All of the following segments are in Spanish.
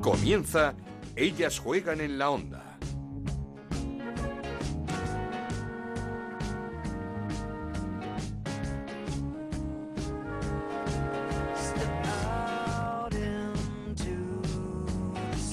Comienza Ellas juegan en la onda.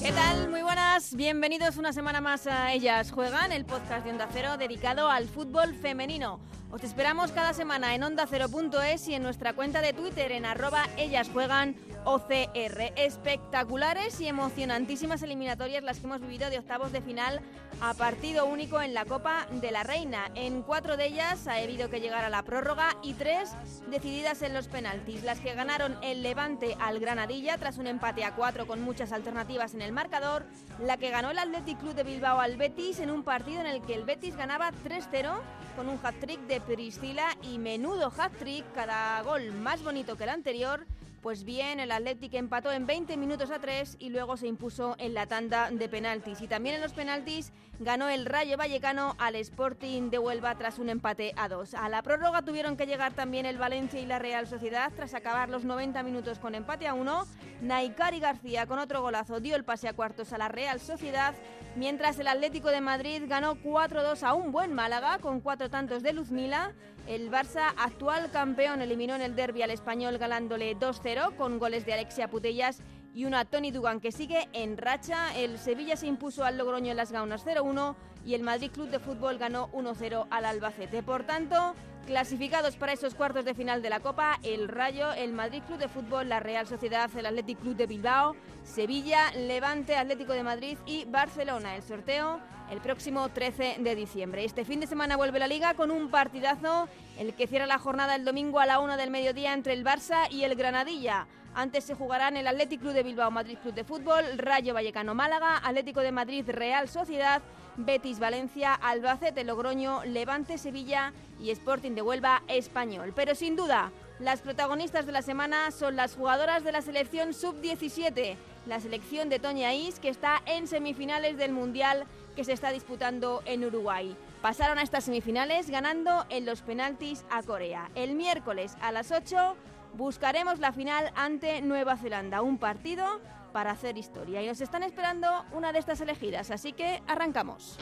¿Qué tal? Muy buenas, bienvenidos una semana más a Ellas Juegan, el podcast de Onda Cero dedicado al fútbol femenino. Os esperamos cada semana en ondacero.es y en nuestra cuenta de Twitter en arroba Ellas Juegan OCR. Espectaculares y emocionantísimas eliminatorias las que hemos vivido de octavos de final a partido único en la Copa de la Reina. En cuatro de ellas ha habido que llegar a la prórroga y tres decididas en los penaltis. Las que ganaron el Levante al Granadilla tras un empate a cuatro con muchas alternativas en el marcador. La que ganó el Athletic Club de Bilbao al Betis en un partido en el que el Betis ganaba 3-0 con un hat-trick de Priscila y menudo hat-trick, cada gol más bonito que el anterior pues bien, el Athletic empató en 20 minutos a 3 y luego se impuso en la tanda de penaltis. Y también en los penaltis ganó el Rayo Vallecano al Sporting de Huelva tras un empate a 2. A la prórroga tuvieron que llegar también el Valencia y la Real Sociedad tras acabar los 90 minutos con empate a 1. Naikari García con otro golazo dio el pase a cuartos a la Real Sociedad, mientras el Atlético de Madrid ganó 4-2 a un buen Málaga con cuatro tantos de Luzmila. El Barça, actual campeón, eliminó en el derby al español ganándole 2-0 con goles de Alexia Putellas y una Tony Dugan que sigue en racha. El Sevilla se impuso al Logroño en las Gaunas 0-1 y el Madrid Club de Fútbol ganó 1-0 al Albacete. Por tanto, clasificados para esos cuartos de final de la Copa, el Rayo, el Madrid Club de Fútbol, la Real Sociedad, el Athletic Club de Bilbao, Sevilla, Levante, Atlético de Madrid y Barcelona. El sorteo el próximo 13 de diciembre. Este fin de semana vuelve la liga con un partidazo, el que cierra la jornada el domingo a la 1 del mediodía entre el Barça y el Granadilla. Antes se jugarán el Atlético Club de Bilbao Madrid Club de Fútbol, Rayo Vallecano Málaga, Atlético de Madrid Real Sociedad, Betis Valencia, Albacete Logroño, Levante Sevilla y Sporting de Huelva Español. Pero sin duda, las protagonistas de la semana son las jugadoras de la selección sub-17, la selección de Toña Is que está en semifinales del Mundial que se está disputando en Uruguay. Pasaron a estas semifinales ganando en los penaltis a Corea. El miércoles a las 8 buscaremos la final ante Nueva Zelanda, un partido para hacer historia. Y nos están esperando una de estas elegidas, así que arrancamos.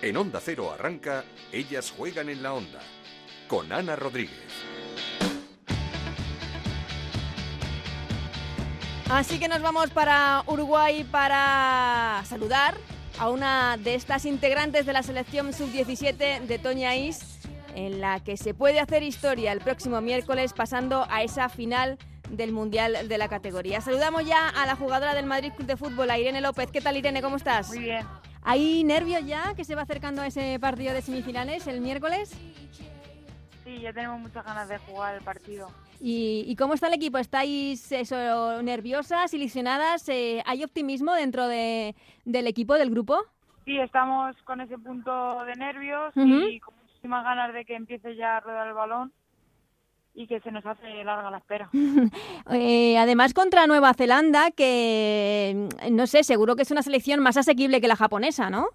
En Onda Cero arranca Ellas juegan en la onda con Ana Rodríguez. Así que nos vamos para Uruguay para saludar a una de estas integrantes de la selección sub-17 de Toña Is, en la que se puede hacer historia el próximo miércoles pasando a esa final del Mundial de la categoría. Saludamos ya a la jugadora del Madrid Club de Fútbol, a Irene López. ¿Qué tal, Irene? ¿Cómo estás? Muy bien. ¿Hay nervios ya que se va acercando a ese partido de semifinales el miércoles? Sí, ya tenemos muchas ganas de jugar el partido. ¿Y, y cómo está el equipo? ¿Estáis eso, nerviosas, ilusionadas? Eh, ¿Hay optimismo dentro de, del equipo, del grupo? Sí, estamos con ese punto de nervios Ujú. y con muchísimas ganas de que empiece ya a rodar el balón y que se nos hace larga la espera. Eh, además contra Nueva Zelanda, que mm, no sé, seguro que es una selección más asequible que la japonesa, ¿no?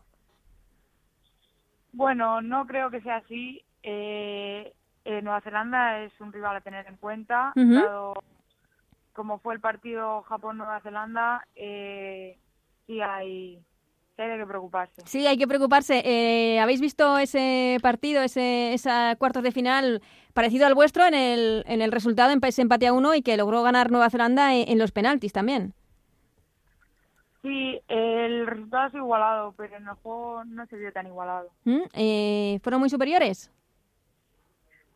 Bueno, no creo que sea así. Eh, eh, Nueva Zelanda es un rival a tener en cuenta. Dado como fue el partido Japón-Nueva Zelanda, eh, sí hay, hay qué preocuparse. Sí, hay que preocuparse. Eh, ¿Habéis visto ese partido, ese esa cuartos de final parecido al vuestro en el, en el resultado, en ese empate a uno y que logró ganar Nueva Zelanda en, en los penaltis también? Sí, el resultado es igualado, pero en el juego no se vio tan igualado. ¿Mm? Eh, ¿Fueron muy superiores?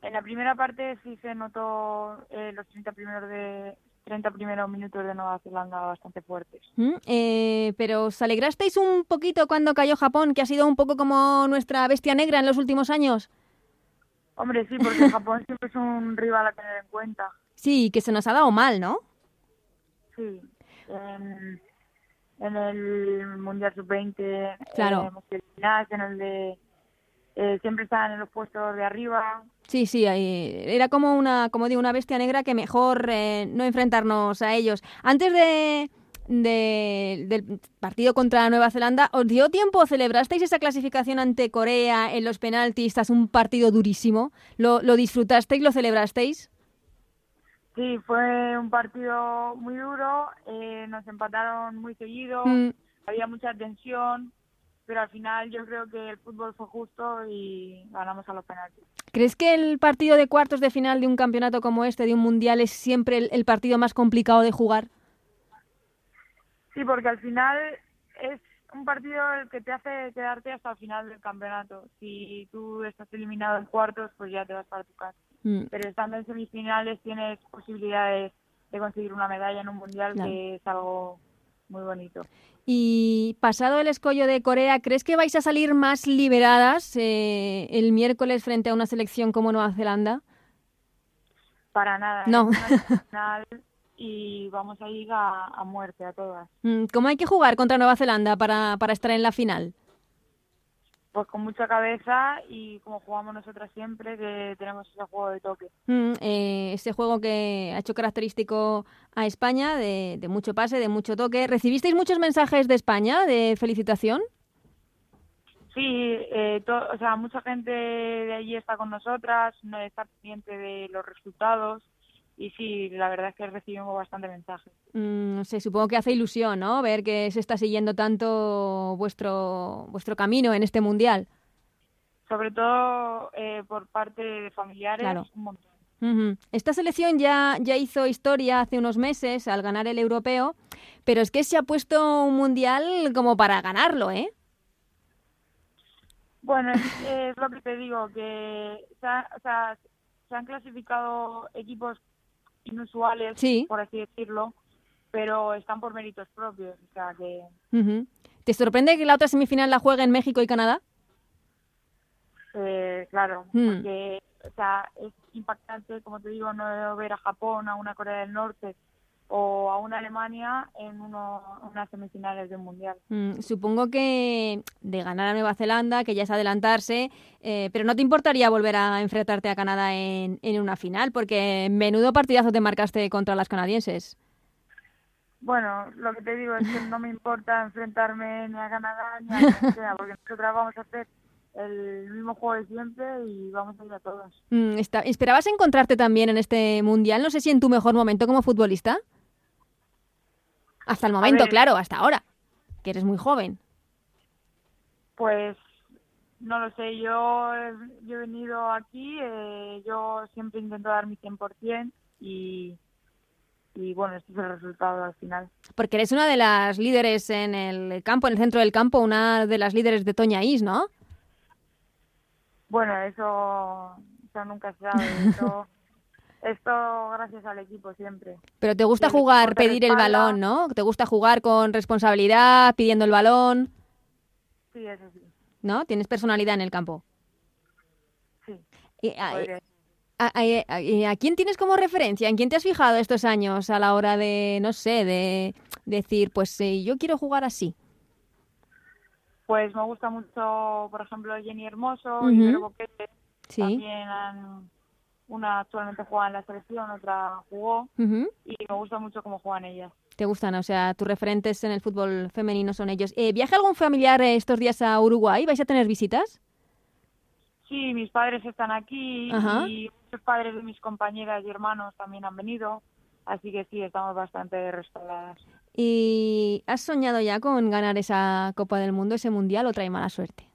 En la primera parte sí se notó eh, los 30 primeros de 30 primeros minutos de Nueva Zelanda bastante fuertes. ¿Mm? Eh, pero ¿os alegrasteis un poquito cuando cayó Japón, que ha sido un poco como nuestra bestia negra en los últimos años? Hombre, sí, porque Japón siempre es un rival a tener en cuenta. Sí, que se nos ha dado mal, ¿no? Sí. En, en el Mundial Sub-20, Claro. eh, en el de... eh, siempre están en los puestos de arriba. Sí, sí, era como una, como digo, una bestia negra que mejor eh, no enfrentarnos a ellos. Antes de, de- del partido contra Nueva Zelanda, ¿os dio tiempo? ¿Celebrasteis esa clasificación ante Corea en los penaltis tras un partido durísimo? ¿Lo, lo disfrutasteis, lo celebrasteis? Sí, fue un partido muy duro, eh, nos empataron muy seguido, Mm, había mucha tensión, pero al final yo creo que el fútbol fue justo y ganamos a los penaltis. ¿Crees que el partido de cuartos de final de un campeonato como este, de un mundial, es siempre el, el partido más complicado de jugar? Sí, porque al final es un partido el que te hace quedarte hasta el final del campeonato. Si tú estás eliminado en cuartos, pues ya te vas para tu casa. Mm, Pero estando en semifinales tienes posibilidades de conseguir una medalla en un mundial, Claro. que es algo muy bonito. Y pasado el escollo de Corea, ¿crees que vais a salir más liberadas eh, el miércoles frente a una selección como Nueva Zelanda? Para nada. No. una final y vamos a ir a, a muerte a todas. Mm, ¿Cómo hay que jugar contra Nueva Zelanda para, para estar en la final? Pues con mucha cabeza y como jugamos nosotras siempre, que tenemos ese juego de toque. Mm, eh, ese juego que ha hecho característico a España, de, de mucho pase, de mucho toque. ¿Recibisteis muchos mensajes de España de felicitación? Sí, eh, o sea, mucha gente de allí está con nosotras, no está pendiente de los resultados y sí, la verdad es que recibimos bastante mensajes. Mm, no sé, supongo que hace ilusión, ¿no? Ver que se está siguiendo tanto vuestro, vuestro camino en este mundial. Sobre todo eh, por parte de familiares, Claro. un montón. Esta selección ya, ya hizo historia hace unos meses al ganar el europeo, pero es que se ha puesto un mundial como para ganarlo, ¿eh? Bueno, es, es lo que te digo, que se, ha- o sea, se han clasificado equipos inusuales, Sí. por así decirlo, pero están por méritos propios, o sea que Ujú. ¿Te sorprende que la otra semifinal la juegue en México y Canadá? Eh, claro, Hmm. porque o sea, es impactante, como te digo, no ver a Japón, a una Corea del Norte o a una Alemania en uno, unas semifinales de un mundial. Mm, supongo que de ganar a Nueva Zelanda, que ya es adelantarse, eh, pero no te importaría volver a enfrentarte a Canadá en, en una final, porque menudo partidazo te marcaste contra las canadienses. Bueno, lo que te digo es que no me importa enfrentarme ni a Canadá ni a quien sea, porque nosotras vamos a hacer el mismo juego de siempre y vamos a ir a todas. Mm, ¿Esperabas encontrarte también en este mundial? No sé si en tu mejor momento como futbolista. Hasta el momento, claro, hasta ahora, que eres muy joven. Pues no lo sé, yo, he- yo he venido aquí, eh, yo siempre intento dar mi 100% y, y bueno, este es el resultado al final. Porque eres una de las líderes en el campo, en el centro del campo, una de las líderes de Toña Is, ¿no? Bueno, eso, eso nunca se sabe, eso, esto gracias al equipo siempre. Pero te gusta Y jugar, pedir el balón, ¿no? Te gusta jugar con responsabilidad, pidiendo el balón, Sí, eso sí, ¿no? Tienes personalidad en el campo. sí. Y, a, podría- a- a- a- ¿a quién tienes como referencia? ¿En quién te has fijado estos años a la hora de, no sé, de decir, pues eh, yo quiero jugar así? Pues me gusta mucho, por ejemplo, Jenny Hermoso, Ujú. Ibero Boquete, Sí. también han- una actualmente juega en la selección, otra jugó y me gusta mucho cómo juegan ellas. Te gustan, o sea, tus referentes en el fútbol femenino son ellos. Eh, ¿Viaja algún familiar eh, estos días a Uruguay? ¿Vais a tener visitas? Sí, mis padres están aquí Ajá. y muchos padres de mis compañeras y hermanos también han venido, así que sí, estamos bastante respaldadas. ¿Y has soñado ya con ganar esa Copa del Mundo, ese Mundial, o trae mala suerte?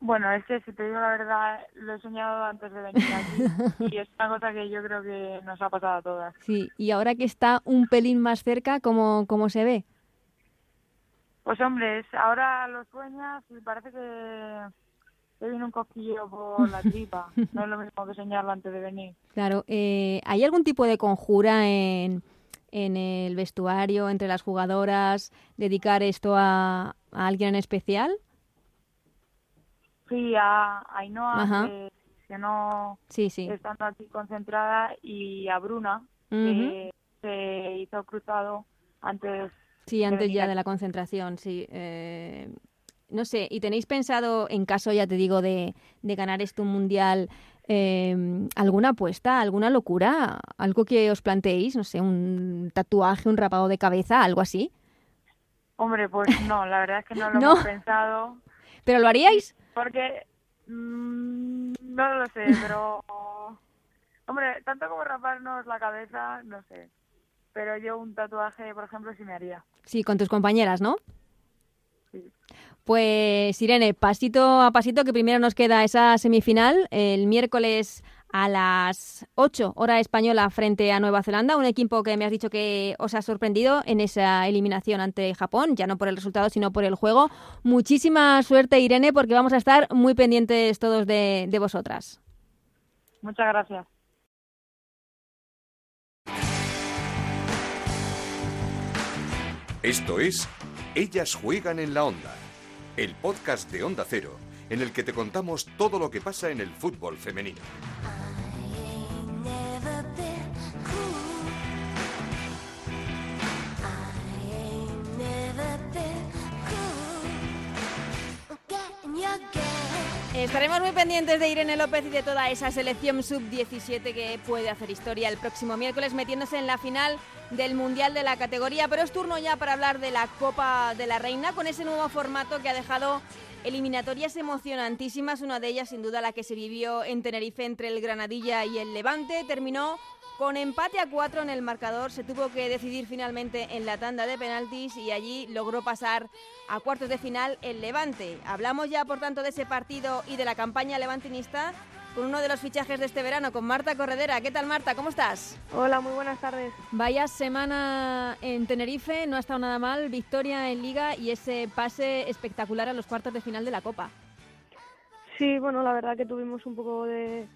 Bueno, es que si te digo la verdad, lo he soñado antes de venir aquí y es una cosa que yo creo que nos ha pasado a todas. Sí, y ahora que está un pelín más cerca, ¿cómo, cómo se ve? Pues hombre, ahora lo sueñas y parece que te viene un cosquilleo por la tripa. No es lo mismo que soñarlo antes de venir. Claro, eh, ¿hay algún tipo de conjura en, en el vestuario, entre las jugadoras, dedicar esto a, a alguien en especial? Sí, a Ainhoa, Ajá. que, no Sí, sí. estando aquí concentrada, y a Bruna, que se hizo cruzado antes. Sí, antes ya de la concentración, sí. Eh, no sé, ¿y tenéis pensado, en caso, ya te digo, de, de ganar esto un mundial, eh, alguna apuesta, alguna locura? ¿Algo que os planteéis? No sé, un tatuaje, un rapado de cabeza, algo así. Hombre, pues no, la verdad es que no lo No. hemos pensado, ¿Pero lo haríais? porque mm, no lo sé, pero Hombre, tanto como raparnos la cabeza, no sé. Pero yo un tatuaje, por ejemplo, sí me haría. Sí, con tus compañeras, ¿no? Sí. Pues Irene, pasito a pasito, que primero nos queda esa semifinal el miércoles a las 8 hora española frente a Nueva Zelanda, un equipo que me has dicho que os ha sorprendido en esa eliminación ante Japón, ya no por el resultado, sino por el juego. Muchísima suerte, Irene, porque vamos a estar muy pendientes todos de, de vosotras. Muchas gracias. Esto es Ellas juegan en la onda, el podcast de Onda Cero, en el que te contamos todo lo que pasa en el fútbol femenino. Estaremos muy pendientes de Irene López y de toda esa selección sub-17 que puede hacer historia el próximo miércoles metiéndose en la final del Mundial de la categoría. Pero es turno ya para hablar de la Copa de la Reina con ese nuevo formato que ha dejado eliminatorias emocionantísimas. Una de ellas, sin duda, la que se vivió en Tenerife entre el Granadilla y el Levante. Terminó con empate a cuatro en el marcador, se tuvo que decidir finalmente en la tanda de penaltis y allí logró pasar a cuartos de final el Levante. Hablamos ya, por tanto, de ese partido y de la campaña levantinista con uno de los fichajes de este verano, con Marta Corredera. ¿Qué tal, Marta? ¿Cómo estás? Hola, muy buenas tardes. Vaya semana en Tenerife, no ha estado nada mal. Victoria en Liga y ese pase espectacular a los cuartos de final de la Copa. Sí, bueno, la verdad que tuvimos un poco de,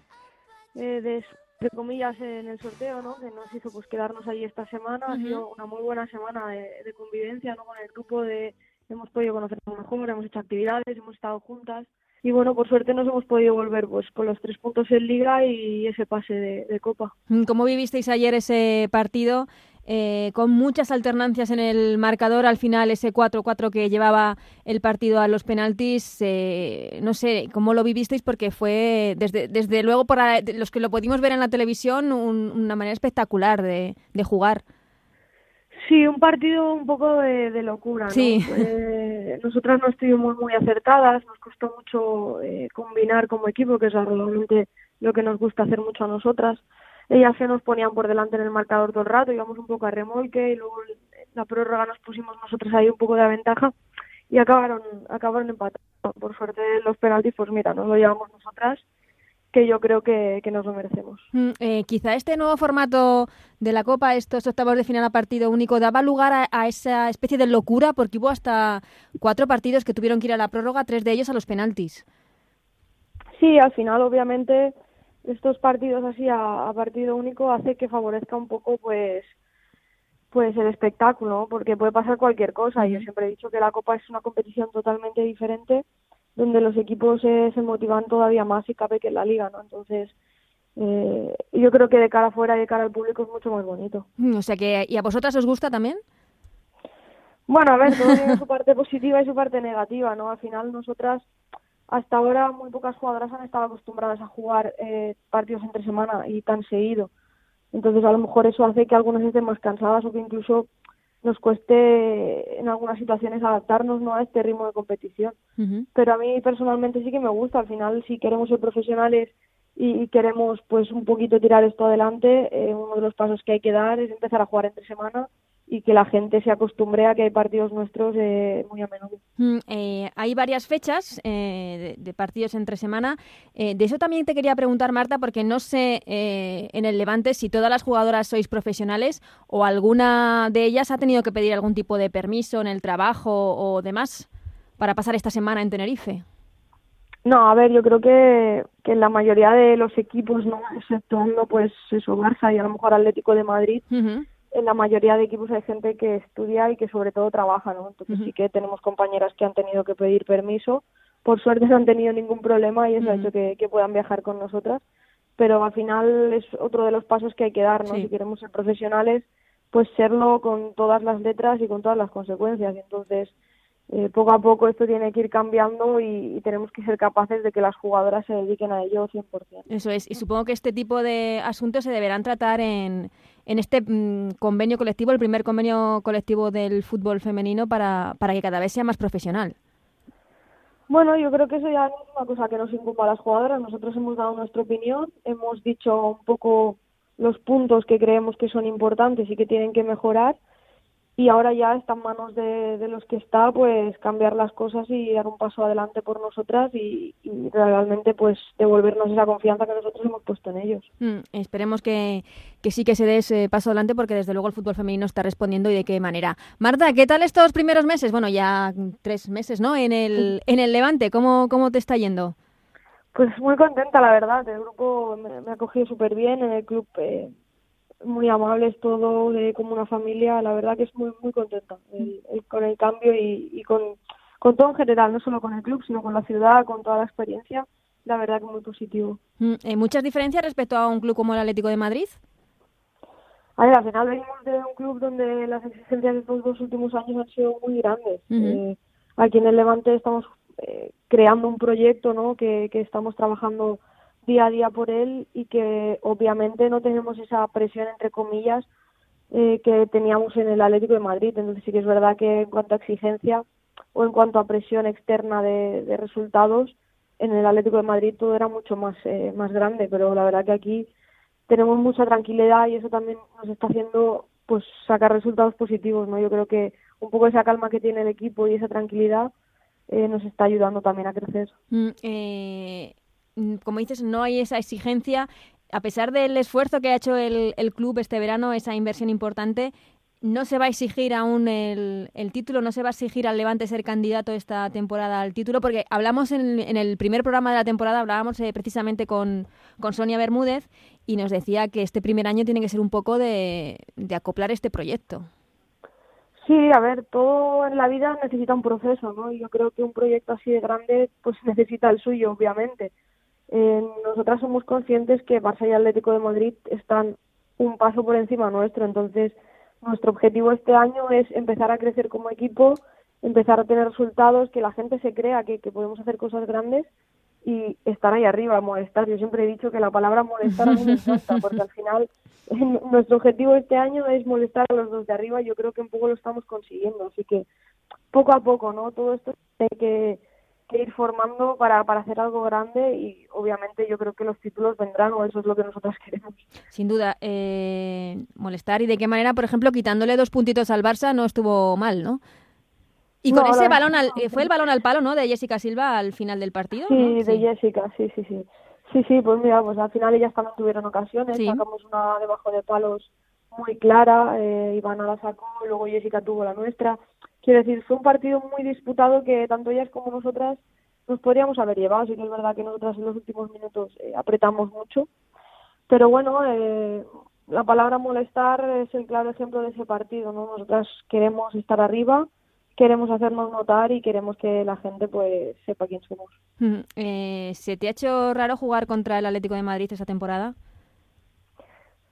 de, de de comillas en el sorteo, ¿no? Que nos hizo pues quedarnos ahí esta semana. Ha sido una muy buena semana de, convivencia, ¿no? Con el grupo de hemos podido conocernos mejor, hemos hecho actividades, hemos estado juntas y bueno, por suerte nos hemos podido volver pues con los tres puntos en liga y ese pase de, de copa. ¿Cómo vivisteis ayer ese partido? Eh, con muchas alternancias en el marcador. Al final, ese 4-4 que llevaba el partido a los penaltis, eh, no sé cómo lo vivisteis, porque fue, desde, desde luego, para los que lo pudimos ver en la televisión, una manera espectacular de, jugar. Sí, un partido un poco de, locura. Sí. nosotras no estuvimos muy acertadas, nos costó mucho eh, combinar como equipo, que es realmente lo que nos gusta hacer mucho a nosotras ellas se nos ponían por delante en el marcador todo el rato, íbamos un poco a remolque y luego la prórroga nos pusimos nosotros ahí un poco de ventaja y acabaron acabaron empatando. Por suerte los penaltis, pues mira, nos lo llevamos nosotras que yo creo que, que nos lo merecemos. Mm, eh, quizá este nuevo formato de la Copa, estos octavos de final a partido único, daba lugar a, esa especie de locura porque hubo hasta cuatro partidos que tuvieron que ir a la prórroga, tres de ellos a los penaltis. Sí, al final obviamente estos partidos así a, partido único hace que favorezca un poco pues pues el espectáculo porque puede pasar cualquier cosa y yo siempre he dicho que la copa es una competición totalmente diferente donde los equipos se, se motivan todavía más y cabe que en la liga no entonces eh, yo creo que de cara afuera y de cara al público es mucho más bonito. Mm, o sea que y a vosotras os gusta también bueno a ver todo tiene su parte positiva y su parte negativa no al final nosotras hasta ahora muy pocas jugadoras han estado acostumbradas a jugar eh, partidos entre semana y tan seguido. Entonces a lo mejor eso hace que algunas estén más cansadas o que incluso nos cueste en algunas situaciones adaptarnos ¿no? a este ritmo de competición. Pero a mí personalmente sí que me gusta. Al final, si queremos ser profesionales y, queremos pues un poquito tirar esto adelante, eh, uno de los pasos que hay que dar es empezar a jugar entre semana y que la gente se acostumbre a que hay partidos nuestros eh, muy a menudo. Mm, eh, hay varias fechas eh, de, partidos entre semana. de eso también te quería preguntar, Marta, porque no sé en el Levante si todas las jugadoras sois profesionales o alguna de ellas ha tenido que pedir algún tipo de permiso en el trabajo o demás para pasar esta semana en Tenerife. No, a ver, yo creo que, que la mayoría de los equipos, no exceptuando pues eso, Barça y a lo mejor Atlético de Madrid, en la mayoría de equipos hay gente que estudia y que sobre todo trabaja, ¿no? Entonces sí que tenemos compañeras que han tenido que pedir permiso. Por suerte no han tenido ningún problema y eso ha hecho que, puedan viajar con nosotras. Pero al final es otro de los pasos que hay que dar, ¿no? Si queremos ser profesionales, pues serlo con todas las letras y con todas las consecuencias. Entonces, eh, poco a poco esto tiene que ir cambiando y, tenemos que ser capaces de que las jugadoras se dediquen a ello 100%. Eso es, y supongo que este tipo de asuntos se deberán tratar en, en este mm, convenio colectivo, el primer convenio colectivo del fútbol femenino para, para que cada vez sea más profesional. Bueno, yo creo que eso ya es una cosa que nos incumba a las jugadoras. Nosotros hemos dado nuestra opinión, hemos dicho un poco los puntos que creemos que son importantes y que tienen que mejorar y ahora ya está en manos de, de, los que está pues cambiar las cosas y dar un paso adelante por nosotras y, y realmente pues devolvernos esa confianza que nosotros hemos puesto en ellos. Mm, esperemos que, que, sí que se dé ese paso adelante porque desde luego el fútbol femenino está respondiendo y de qué manera. Marta, ¿qué tal estos primeros meses? Bueno, ya tres meses, ¿no? En el, en el Levante, ¿cómo, cómo te está yendo? Pues muy contenta, la verdad. El grupo me, me ha cogido súper bien. En el club eh, muy amables todo, de como una familia, la verdad que es muy muy contenta el, el, con el cambio y, y con, con, todo en general, no solo con el club, sino con la ciudad, con toda la experiencia, la verdad que muy positivo. ¿Hay muchas diferencias respecto a un club como el Atlético de Madrid? A ver, al final venimos de un club donde las exigencias de estos dos últimos años han sido muy grandes. Uh -huh. eh, aquí en el Levante estamos eh, creando un proyecto ¿no? que, que estamos trabajando día a día por él y que obviamente no tenemos esa presión entre comillas eh, que teníamos en el Atlético de Madrid. Entonces sí que es verdad que en cuanto a exigencia o en cuanto a presión externa de, resultados en el Atlético de Madrid todo era mucho más eh, más grande. Pero la verdad que aquí tenemos mucha tranquilidad y eso también nos está haciendo pues sacar resultados positivos no yo creo que un poco esa calma que tiene el equipo y esa tranquilidad eh, nos está ayudando también a crecer. Mm, eh, como dices, no hay esa exigencia. A pesar del esfuerzo que ha hecho el, el, club este verano, esa inversión importante, no se va a exigir aún el, el, título, no se va a exigir al Levante ser candidato esta temporada al título, porque hablamos en, en el primer programa de la temporada, hablábamos eh, precisamente con, con, Sonia Bermúdez y nos decía que este primer año tiene que ser un poco de, de acoplar este proyecto. Sí, a ver, todo en la vida necesita un proceso, ¿no? Y yo creo que un proyecto así de grande, pues necesita el suyo, obviamente. Eh, nosotras somos conscientes que Barça y Atlético de Madrid están un paso por encima nuestro, entonces nuestro objetivo este año es empezar a crecer como equipo, empezar a tener resultados, que la gente se crea que, podemos hacer cosas grandes y estar ahí arriba, molestar. Yo siempre he dicho que la palabra molestar a mí me porque al final nuestro objetivo este año es molestar a los dos de arriba yo creo que un poco lo estamos consiguiendo. Así que poco a poco, ¿no? Todo esto que, que ir formando para, para hacer algo grande y obviamente yo creo que los títulos vendrán o eso es lo que nosotros queremos. Sin duda, eh, molestar y de qué manera, por ejemplo, quitándole dos puntitos al Barça no estuvo mal, ¿no? Y con no, ese balón, al, eh, fue el balón al palo, ¿no? De Jessica Silva al final del partido. Sí, ¿no? de sí. Jessica, sí, sí, sí. Sí, sí, pues mira, pues al final ellas también tuvieron ocasiones, sí. sacamos una debajo de palos muy clara, eh, Ivana la sacó, luego Jessica tuvo la nuestra. Quiero decir, fue un partido muy disputado que tanto ellas como nosotras nos podríamos haber llevado. Sí que es verdad que nosotras en los últimos minutos eh, apretamos mucho, pero bueno, eh, la palabra molestar es el claro ejemplo de ese partido, ¿no? Nosotras queremos estar arriba, queremos hacernos notar y queremos que la gente pues sepa quién somos. Eh, ¿Se te ha hecho raro jugar contra el Atlético de Madrid esa temporada?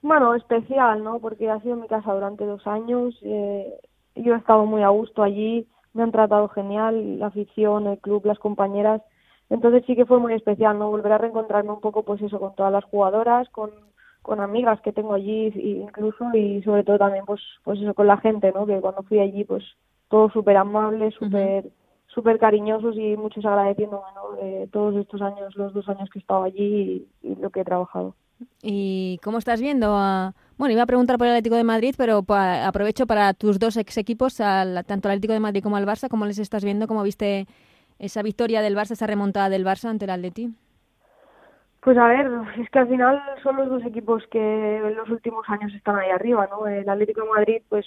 Bueno, especial, ¿no? Porque ha sido mi casa durante dos años. Eh, yo he estado muy a gusto allí, me han tratado genial, la afición, el club, las compañeras. Entonces sí que fue muy especial, ¿no? Volver a reencontrarme un poco, pues eso, con todas las jugadoras, con, con amigas que tengo allí incluso y sobre todo también, pues, pues eso, con la gente, ¿no? Que cuando fui allí, pues todos súper amables, súper uh -huh. super cariñosos y muchos agradeciéndome ¿no? de todos estos años, los dos años que he estado allí y, y, lo que he trabajado. ¿Y cómo estás viendo? A... Bueno, iba a preguntar por el Atlético de Madrid, pero aprovecho para tus dos ex equipos, tanto al Atlético de Madrid como al Barça, ¿cómo les estás viendo? ¿Cómo viste esa victoria del Barça, esa remontada del Barça ante el Atleti? Pues a ver, es que al final son los dos equipos que en los últimos años están ahí arriba, ¿no? El Atlético de Madrid, pues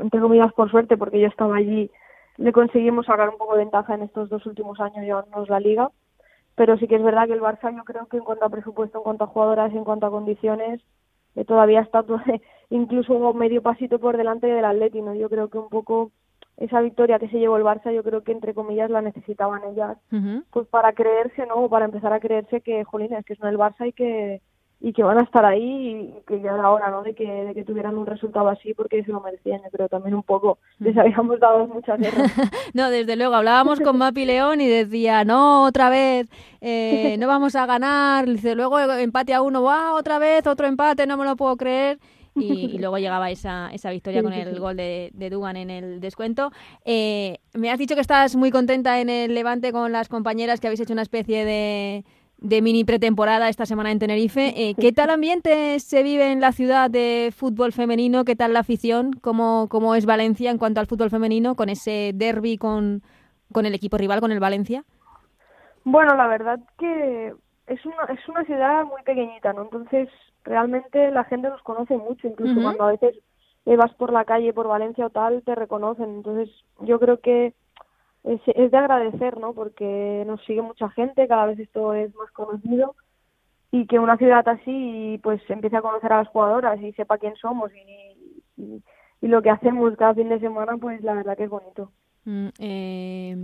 entre comillas por suerte porque yo estaba allí le conseguimos sacar un poco de ventaja en estos dos últimos años llevándonos la liga pero sí que es verdad que el Barça yo creo que en cuanto a presupuesto, en cuanto a jugadoras, en cuanto a condiciones todavía está todo, incluso medio pasito por delante del Atleti, ¿no? Yo creo que un poco esa victoria que se llevó el Barça, yo creo que entre comillas la necesitaban ellas, uh -huh. pues para creerse, ¿no? Para empezar a creerse que, jolín, es que son el Barça y que y que van a estar ahí y que ya era hora ¿no? de que, de que tuvieran un resultado así porque se lo merecían, creo también un poco. Les habíamos dado muchas guerras. no, desde luego, hablábamos con Mapi León y decía, no, otra vez, eh, no vamos a ganar. Dice, luego empate a uno, wow, otra vez, otro empate, no me lo puedo creer. y, luego llegaba esa, esa victoria con el gol de, de, Dugan en el descuento. Eh, me has dicho que estás muy contenta en el Levante con las compañeras, que habéis hecho una especie de, de mini pretemporada esta semana en Tenerife. Eh, ¿Qué tal ambiente se vive en la ciudad de fútbol femenino? ¿Qué tal la afición? ¿Cómo, cómo es Valencia en cuanto al fútbol femenino con ese derby con, con el equipo rival, con el Valencia? Bueno, la verdad que es una, es una ciudad muy pequeñita, ¿no? Entonces, realmente la gente nos conoce mucho, incluso cuando a veces vas por la calle, por Valencia o tal, te reconocen. Entonces, yo creo que es, es de agradecer, ¿no? Porque nos sigue mucha gente, cada vez esto es más conocido y que una ciudad así pues empiece a conocer a las jugadoras y sepa quién somos y, y, lo que hacemos cada fin de semana, pues la verdad que es bonito. Mm, eh,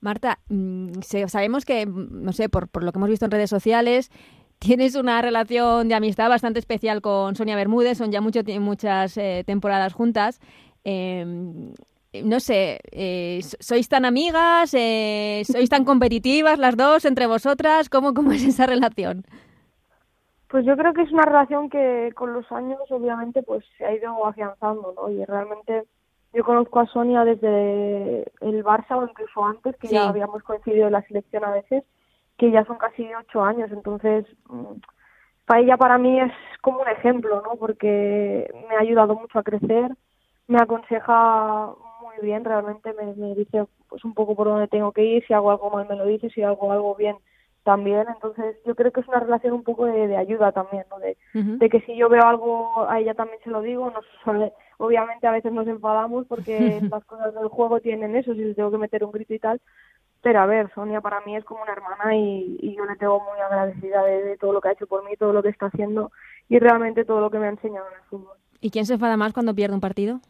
Marta, mm, sabemos que, no sé, por, por lo que hemos visto en redes sociales, tienes una relación de amistad bastante especial con Sonia Bermúdez, son ya mucho, muchas eh, temporadas juntas. Em, no sé, eh, ¿sois tan amigas? Eh, ¿Sois tan competitivas las dos entre vosotras? ¿Cómo, ¿Cómo es esa relación? Pues yo creo que es una relación que con los años obviamente pues se ha ido afianzando, ¿no? Y realmente yo conozco a Sonia desde el Barça o incluso antes, que ya habíamos coincidido en la selección a veces, que ya son casi ocho años, entonces mm, para ella para mí es como un ejemplo, ¿no? Porque me ha ayudado mucho a crecer, me aconseja muy bien, realmente me, me dice pues un poco por dónde tengo que ir, si hago algo mal me lo dice, si hago algo bien también, entonces yo creo que es una relación un poco de, ayuda también, ¿no? De, de, que si yo veo algo a ella también se lo digo, no suele, obviamente a veces nos enfadamos porque las cosas del juego tienen eso, si le tengo que meter un grito y tal, pero a ver, Sonia para mí es como una hermana y, yo le tengo muy agradecida de, todo lo que ha hecho por mí, todo lo que está haciendo y realmente todo lo que me ha enseñado en el fútbol. ¿Y quién se enfada más cuando pierde un partido?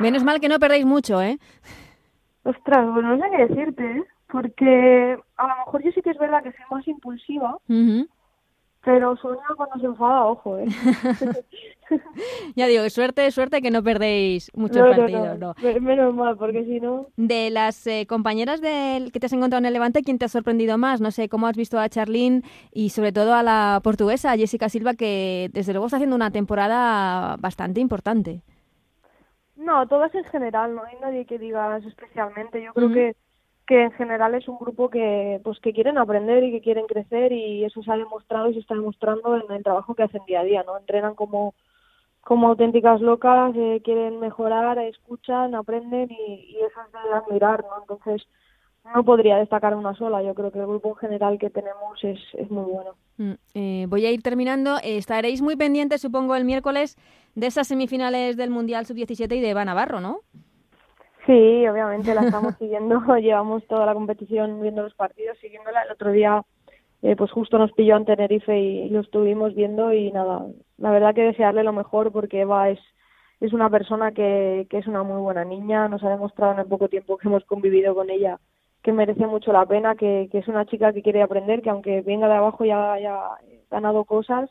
Menos mal que no perdéis mucho, ¿eh? Ostras, pues no sé qué decirte, ¿eh? Porque a lo mejor yo sí que es verdad que soy más impulsiva, pero Sonia cuando se enfada, ojo, ¿eh? ya digo, suerte, suerte que no perdéis muchos partidos, no, Menos mal, porque si no... De las eh, compañeras del que te has encontrado en el Levante, ¿quién te ha sorprendido más? No sé, ¿cómo has visto a Charlene y sobre todo a la portuguesa, Jessica Silva, que desde luego está haciendo una temporada bastante importante? No, todas en general, no hay nadie que digas especialmente. Yo creo que que en general es un grupo que pues que quieren aprender y que quieren crecer y eso se ha demostrado y se está demostrando en el trabajo que hacen día a día no entrenan como como auténticas locas eh, quieren mejorar escuchan aprenden y, eso es de admirar no entonces no podría destacar una sola yo creo que el grupo en general que tenemos es, es muy bueno. Mm, eh, voy a ir terminando. Estaréis muy pendientes supongo el miércoles de esas semifinales del mundial sub 17 y de Eva Navarro no Sí, obviamente la estamos siguiendo, llevamos toda la competición viendo los partidos, siguiéndola. El otro día, eh, pues justo nos pilló en Tenerife y, lo estuvimos viendo y nada, la verdad que desearle lo mejor porque Eva es, es una persona que, que es una muy buena niña, nos ha demostrado en el poco tiempo que hemos convivido con ella que merece mucho la pena, que, que es una chica que quiere aprender, que aunque venga de abajo ya haya ganado cosas,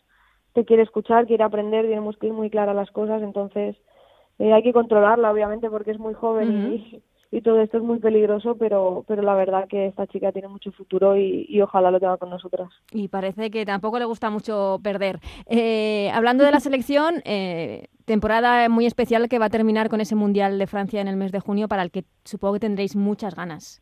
te quiere escuchar, quiere aprender, tiene muy claras las cosas, entonces eh, hay que controlarla, obviamente, porque es muy joven y, y, todo esto es muy peligroso, pero, pero la verdad que esta chica tiene mucho futuro y, ojalá lo tenga con nosotras. Y parece que tampoco le gusta mucho perder. Eh, hablando de la selección, eh, temporada muy especial que va a terminar con ese Mundial de Francia en el mes de junio, para el que supongo que tendréis muchas ganas.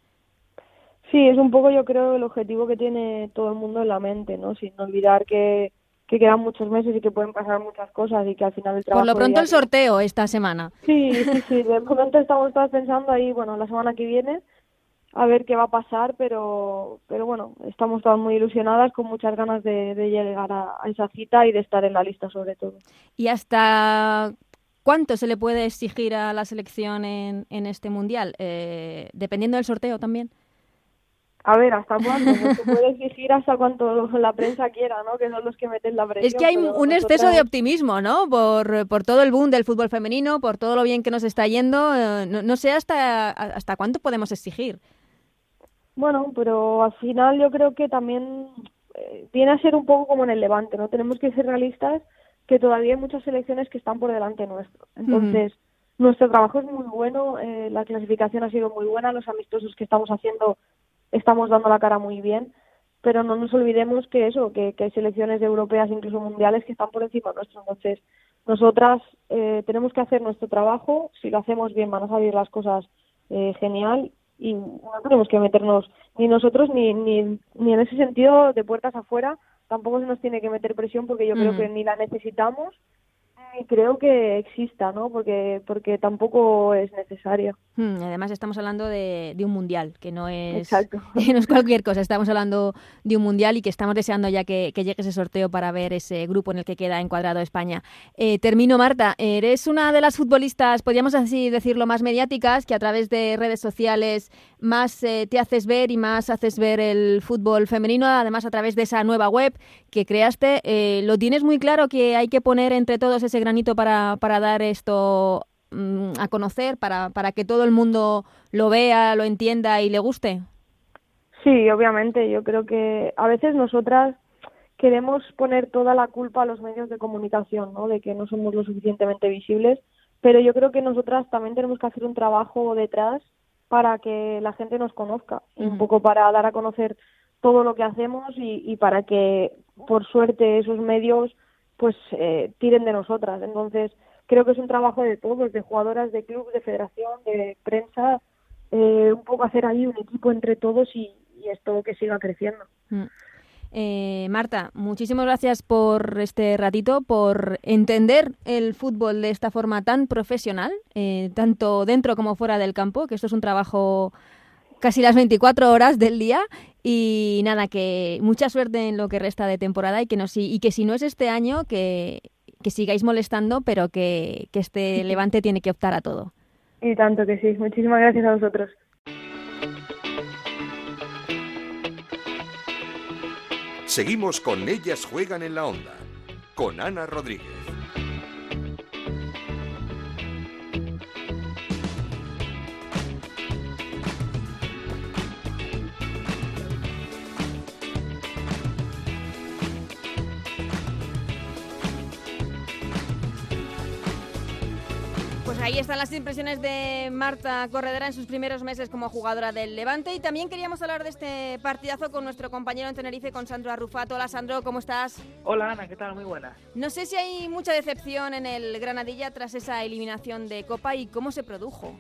Sí, es un poco yo creo el objetivo que tiene todo el mundo en la mente, ¿no? Sin olvidar que que quedan muchos meses y que pueden pasar muchas cosas y que al final el trabajo... Por lo pronto el sorteo esta semana. Sí, sí, sí. De momento estamos todos pensando ahí, bueno, la semana que viene a ver qué va a pasar, pero, pero bueno, estamos todas muy ilusionadas, con muchas ganas de, llegar a, esa cita y de estar en la lista sobre todo. ¿Y hasta cuánto se le puede exigir a la selección en, en este Mundial? Eh, dependiendo del sorteo también. A ver, ¿hasta cuándo? se puede exigir hasta cuanto la prensa quiera, ¿no? Que son los que meten la presión. Es que hay un exceso de optimismo, ¿no? Por, por todo el boom del fútbol femenino, por todo lo bien que nos está yendo. Eh, no, sé hasta, hasta cuánto podemos exigir. Bueno, pero al final yo creo que también eh, viene a ser un poco como en el Levante, ¿no? Tenemos que ser realistas que todavía hay muchas selecciones que están por delante nuestro. Entonces, nuestro trabajo es muy bueno, eh, la clasificación ha sido muy buena, los amistosos que estamos haciendo estamos dando la cara muy bien, pero no nos olvidemos que eso, que, hay selecciones europeas, incluso mundiales, que están por encima nuestro. Entonces, nosotras eh, tenemos que hacer nuestro trabajo, si lo hacemos bien van a salir las cosas eh, genial y no tenemos que meternos ni nosotros ni, ni, ni en ese sentido de puertas afuera, tampoco se nos tiene que meter presión porque yo creo mm. que ni la necesitamos creo que exista, ¿no? Porque, porque tampoco es necesario. Hmm, además estamos hablando de, un mundial, que no es, no es cualquier cosa. Estamos hablando de un mundial y que estamos deseando ya que, llegue ese sorteo para ver ese grupo en el que queda encuadrado España. Eh, termino, Marta. Eres una de las futbolistas, podríamos así decirlo, más mediáticas, que a través de redes sociales más eh, te haces ver y más haces ver el fútbol femenino, además a través de esa nueva web que creaste. Eh, ¿Lo tienes muy claro que hay que poner entre todos ese granito para, para dar esto mm, a conocer, para, para que todo el mundo lo vea, lo entienda y le guste? Sí, obviamente. Yo creo que a veces nosotras queremos poner toda la culpa a los medios de comunicación, ¿no? De que no somos lo suficientemente visibles, pero yo creo que nosotras también tenemos que hacer un trabajo detrás para que la gente nos conozca, un poco para dar a conocer todo lo que hacemos y, y para que, por suerte, esos medios pues eh, tiren de nosotras. Entonces, creo que es un trabajo de todos, de jugadoras, de club, de federación, de prensa, eh, un poco hacer ahí un equipo entre todos y, y esto que siga creciendo. Mm. Eh, Marta, muchísimas gracias por este ratito, por entender el fútbol de esta forma tan profesional, eh, tanto dentro como fuera del campo, que esto es un trabajo casi las 24 horas del día. Y nada, que mucha suerte en lo que resta de temporada y que, no, y que si no es este año, que, que sigáis molestando, pero que, que este Levante tiene que optar a todo. Y tanto que sí. Muchísimas gracias a vosotros. Seguimos con Ellas Juegan en la Onda, con Ana Rodríguez. Ahí están las impresiones de Marta Corredera en sus primeros meses como jugadora del Levante. Y también queríamos hablar de este partidazo con nuestro compañero en Tenerife, con Sandro Arrufato. Hola Sandro, ¿cómo estás? Hola Ana, ¿qué tal? Muy buena. No sé si hay mucha decepción en el Granadilla tras esa eliminación de Copa y cómo se produjo.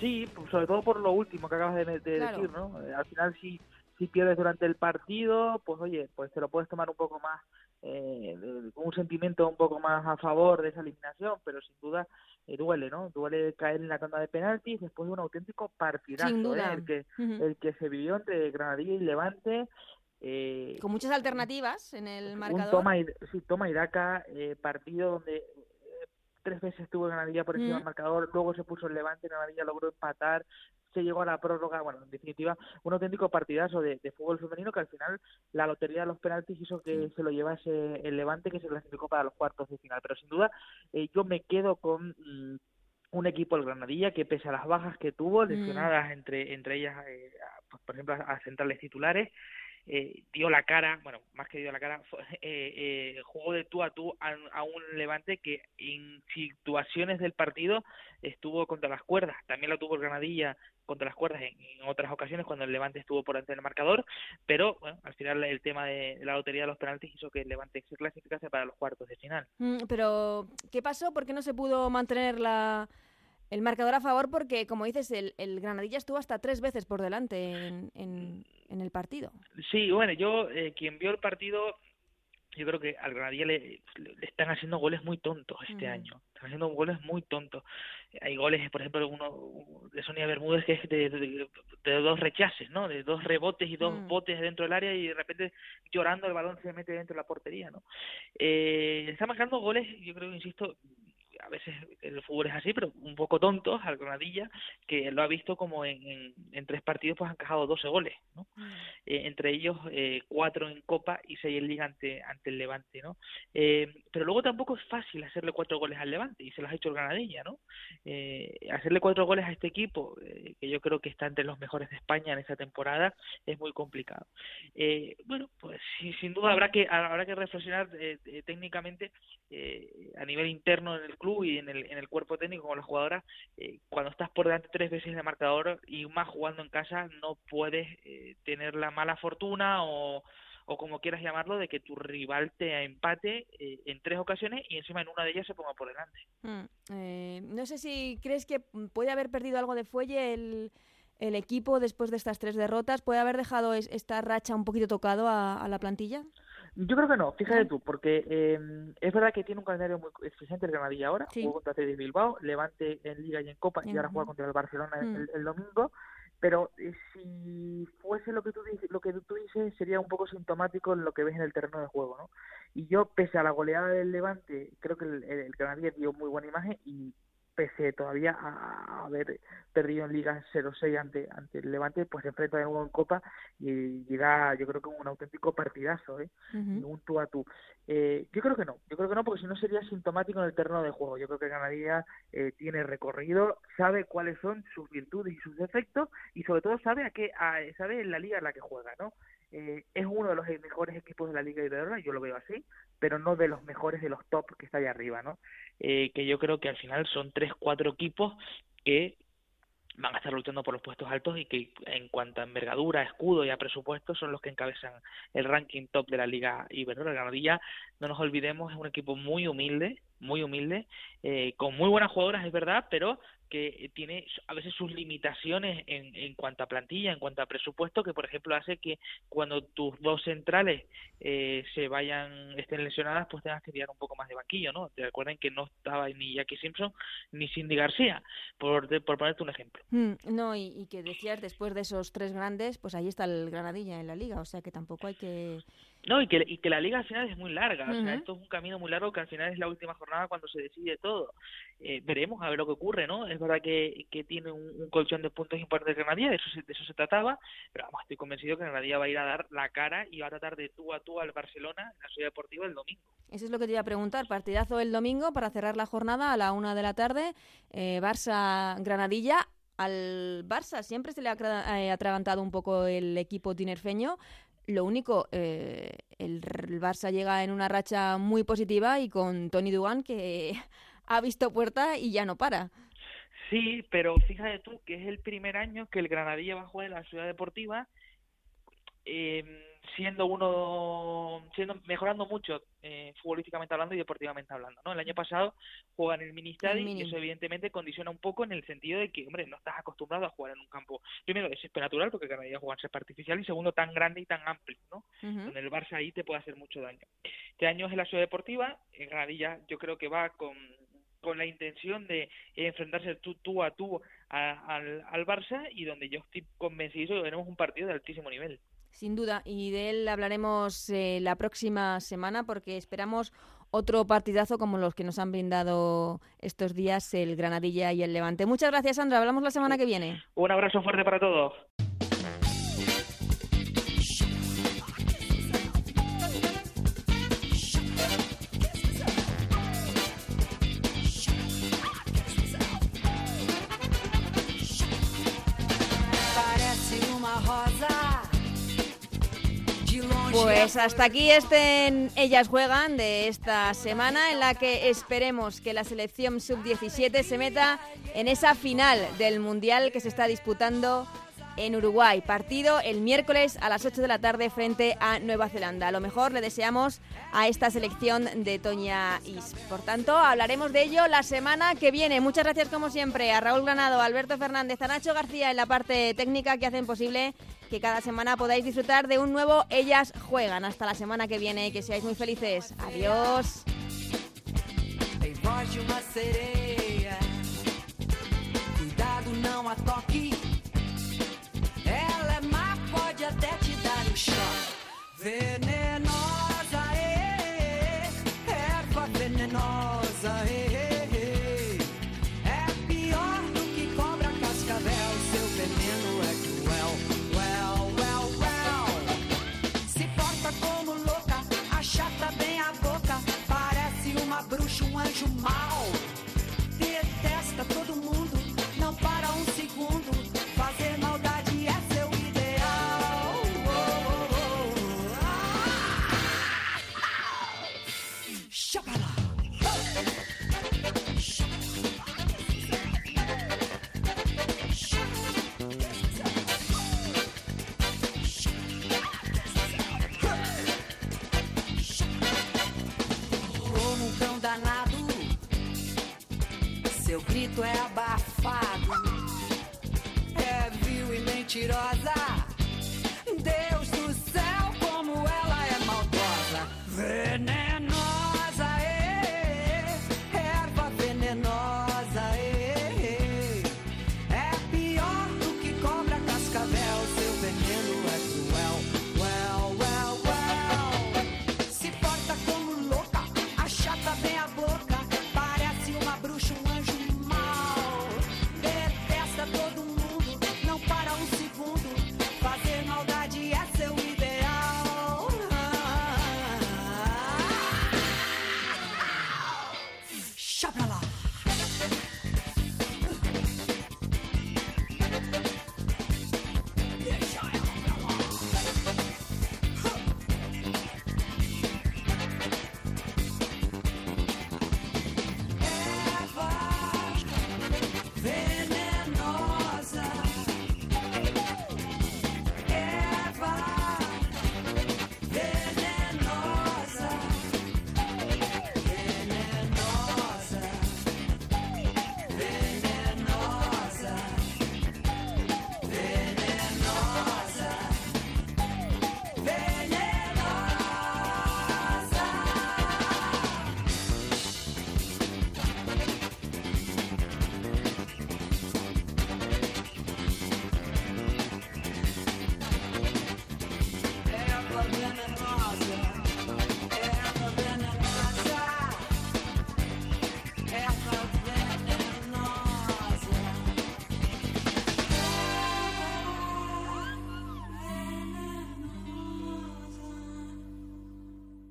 Sí, pues sobre todo por lo último que acabas de, decir, ¿no? Eh, al final si, si pierdes durante el partido, pues oye, pues te lo puedes tomar un poco más eh, con un sentimiento un poco más a favor de esa eliminación, pero sin duda eh, duele, ¿no? Duele caer en la tanda de penaltis después de un auténtico partidazo, ¿eh? el, que, el que se vivió entre Granadilla y Levante. Eh, Con muchas alternativas en el marcador. Toma y, sí, toma y daca, eh, partido donde tres veces estuvo Granadilla por encima del marcador, luego se puso el Levante, Granadilla logró empatar, se llegó a la prórroga, bueno, en definitiva, un auténtico partidazo de, fútbol femenino que al final la lotería de los penaltis hizo que se lo llevase el Levante que se clasificó para los cuartos de final. Pero sin duda, eh, yo me quedo con mm, un equipo, el Granadilla, que pese a las bajas que tuvo, mm. lesionadas entre, entre ellas, eh, pues, por ejemplo, a centrales titulares, eh, dio la cara, bueno, más que dio la cara, eh, eh, jugó de tú a tú a, un Levante que en situaciones del partido estuvo contra las cuerdas. También lo tuvo el Granadilla contra las cuerdas en, otras ocasiones cuando el Levante estuvo por delante del marcador, pero bueno, al final el tema de la lotería de los penaltis hizo que el Levante se clasificase para los cuartos de final. Mm, pero, ¿qué pasó? ¿Por qué no se pudo mantener la el marcador a favor porque, como dices, el, el Granadilla estuvo hasta tres veces por delante en, en, el partido. Sí, bueno, yo, eh, quien vio el partido, yo creo que al Granadilla le, están haciendo goles muy tontos este año. Están haciendo goles muy tontos. Hay goles, por ejemplo, uno de Sonia Bermúdez que es de, de, dos rechaces, ¿no? De dos rebotes y dos mm. botes dentro del área y de repente llorando el balón se mete dentro de la portería, ¿no? Eh, está marcando goles, yo creo, insisto, a veces el fútbol es así, pero un poco tontos al Granadilla, que lo ha visto como en, en, tres partidos pues han encajado 12 goles, ¿no? Mm. Eh, entre ellos eh, cuatro en Copa y seis en Liga ante, ante el Levante, ¿no? Eh, pero luego tampoco es fácil hacerle cuatro goles al Levante y se los ha hecho el Granadilla, ¿no? hacerle cuatro goles a este equipo, que yo creo que está entre los mejores de España en esta temporada, es muy complicado. bueno, pues sin duda habrá que habrá que reflexionar técnicamente a nivel interno en el club y en el, en el cuerpo técnico con las jugadoras, eh, cuando estás por delante tres veces de marcador y más jugando en casa, no puedes eh, tener la mala fortuna o, o como quieras llamarlo, de que tu rival te empate eh, en tres ocasiones y encima en una de ellas se ponga por delante. Mm, no sé si crees que puede haber perdido algo de fuelle el, el equipo después de estas tres derrotas, puede haber dejado esta racha un poquito tocado a la plantilla. Yo creo que no, fíjate tú, porque eh, es verdad que tiene un calendario muy exigente el Granadilla ahora, jugó contra Cedi Bilbao, Levante en Liga y en Copa, y ahora juega contra el Barcelona mm. el, domingo, pero eh, si fuese lo que tú lo que tú dices sería un poco sintomático en lo que ves en el terreno de juego, ¿no? Y yo, pese a la goleada del Levante, creo que el, el Granadilla dio muy buena imagen y pese todavía a haber perdido en Liga 0-6 ante, ante el Levante, pues se enfrenta de nuevo en Copa y llega, yo creo que un auténtico partidazo, ¿eh? un tú a tú. Eh, yo creo que no, yo creo que no, porque si no sería sintomático en el terreno de juego. Yo creo que Ganaría eh, tiene recorrido, sabe cuáles son sus virtudes y sus defectos y sobre todo sabe a qué, a, sabe en la liga en la que juega, ¿no? Eh, es uno de los mejores equipos de la Liga Iberdrola, yo lo veo así, pero no de los mejores de los top que está ahí arriba, ¿no? Eh, que yo creo que al final son tres, cuatro equipos que van a estar luchando por los puestos altos y que en cuanto a envergadura, escudo y a presupuesto son los que encabezan el ranking top de la Liga Iberdrola. Granadilla, no nos olvidemos, es un equipo muy humilde, muy humilde, eh, con muy buenas jugadoras, es verdad, pero que tiene a veces sus limitaciones en, en cuanto a plantilla, en cuanto a presupuesto, que por ejemplo hace que cuando tus dos centrales eh, se vayan, estén lesionadas, pues tengas que tirar un poco más de banquillo, ¿no? Te recuerden que no estaba ni Jackie Simpson ni Cindy García, por, por ponerte un ejemplo. Mm, no, y, y que decías después de esos tres grandes, pues ahí está el Granadilla en la liga, o sea que tampoco hay que no, y que, y que la liga al final es muy larga, o sea, esto es un camino muy largo que al final es la última jornada cuando se decide todo. Eh, veremos a ver lo que ocurre, ¿no? Es verdad que, que tiene un, colchón de puntos importantes Granadilla, de eso, se, de eso se trataba, pero vamos, estoy convencido que Granadilla va a ir a dar la cara y va a tratar de tú a tú al Barcelona en la ciudad deportiva el domingo. Eso es lo que te iba a preguntar, partidazo el domingo para cerrar la jornada a la una de la tarde, eh, Barça-Granadilla, al Barça siempre se le ha eh, atragantado un poco el equipo tinerfeño. Lo único, eh, el, Barça llega en una racha muy positiva y con Tony Dugan que ha visto puerta y ya no para. Sí, pero fíjate tú que es el primer año que el Granadilla va a jugar la ciudad deportiva. Eh, siendo uno siendo mejorando mucho eh, futbolísticamente hablando y deportivamente hablando no el año pasado juegan en el mini y eso evidentemente condiciona un poco en el sentido de que hombre no estás acostumbrado a jugar en un campo primero es natural porque cada día juegan ser artificial y segundo tan grande y tan amplio no en el Barça ahí te puede hacer mucho daño. Este año es la ciudad deportiva en Granadilla yo creo que va con con la intención de enfrentarse tú, tú a tú al, al Barça y donde yo estoy convencido de que tenemos un partido de altísimo nivel. Sin duda, y de él hablaremos eh, la próxima semana porque esperamos otro partidazo como los que nos han brindado estos días el Granadilla y el Levante. Muchas gracias, Sandra. Hablamos la semana que viene. Un abrazo fuerte para todos. Pues hasta aquí estén ellas juegan de esta semana en la que esperemos que la selección sub-17 se meta en esa final del Mundial que se está disputando en Uruguay. Partido el miércoles a las 8 de la tarde frente a Nueva Zelanda. A lo mejor le deseamos a esta selección de Toña Is. Por tanto, hablaremos de ello la semana que viene. Muchas gracias como siempre a Raúl Granado, Alberto Fernández, a Nacho García en la parte técnica que hacen posible que cada semana podáis disfrutar de un nuevo Ellas Juegan. Hasta la semana que viene, que seáis muy felices. Adiós. Pode até te dar um choque. Venenosa,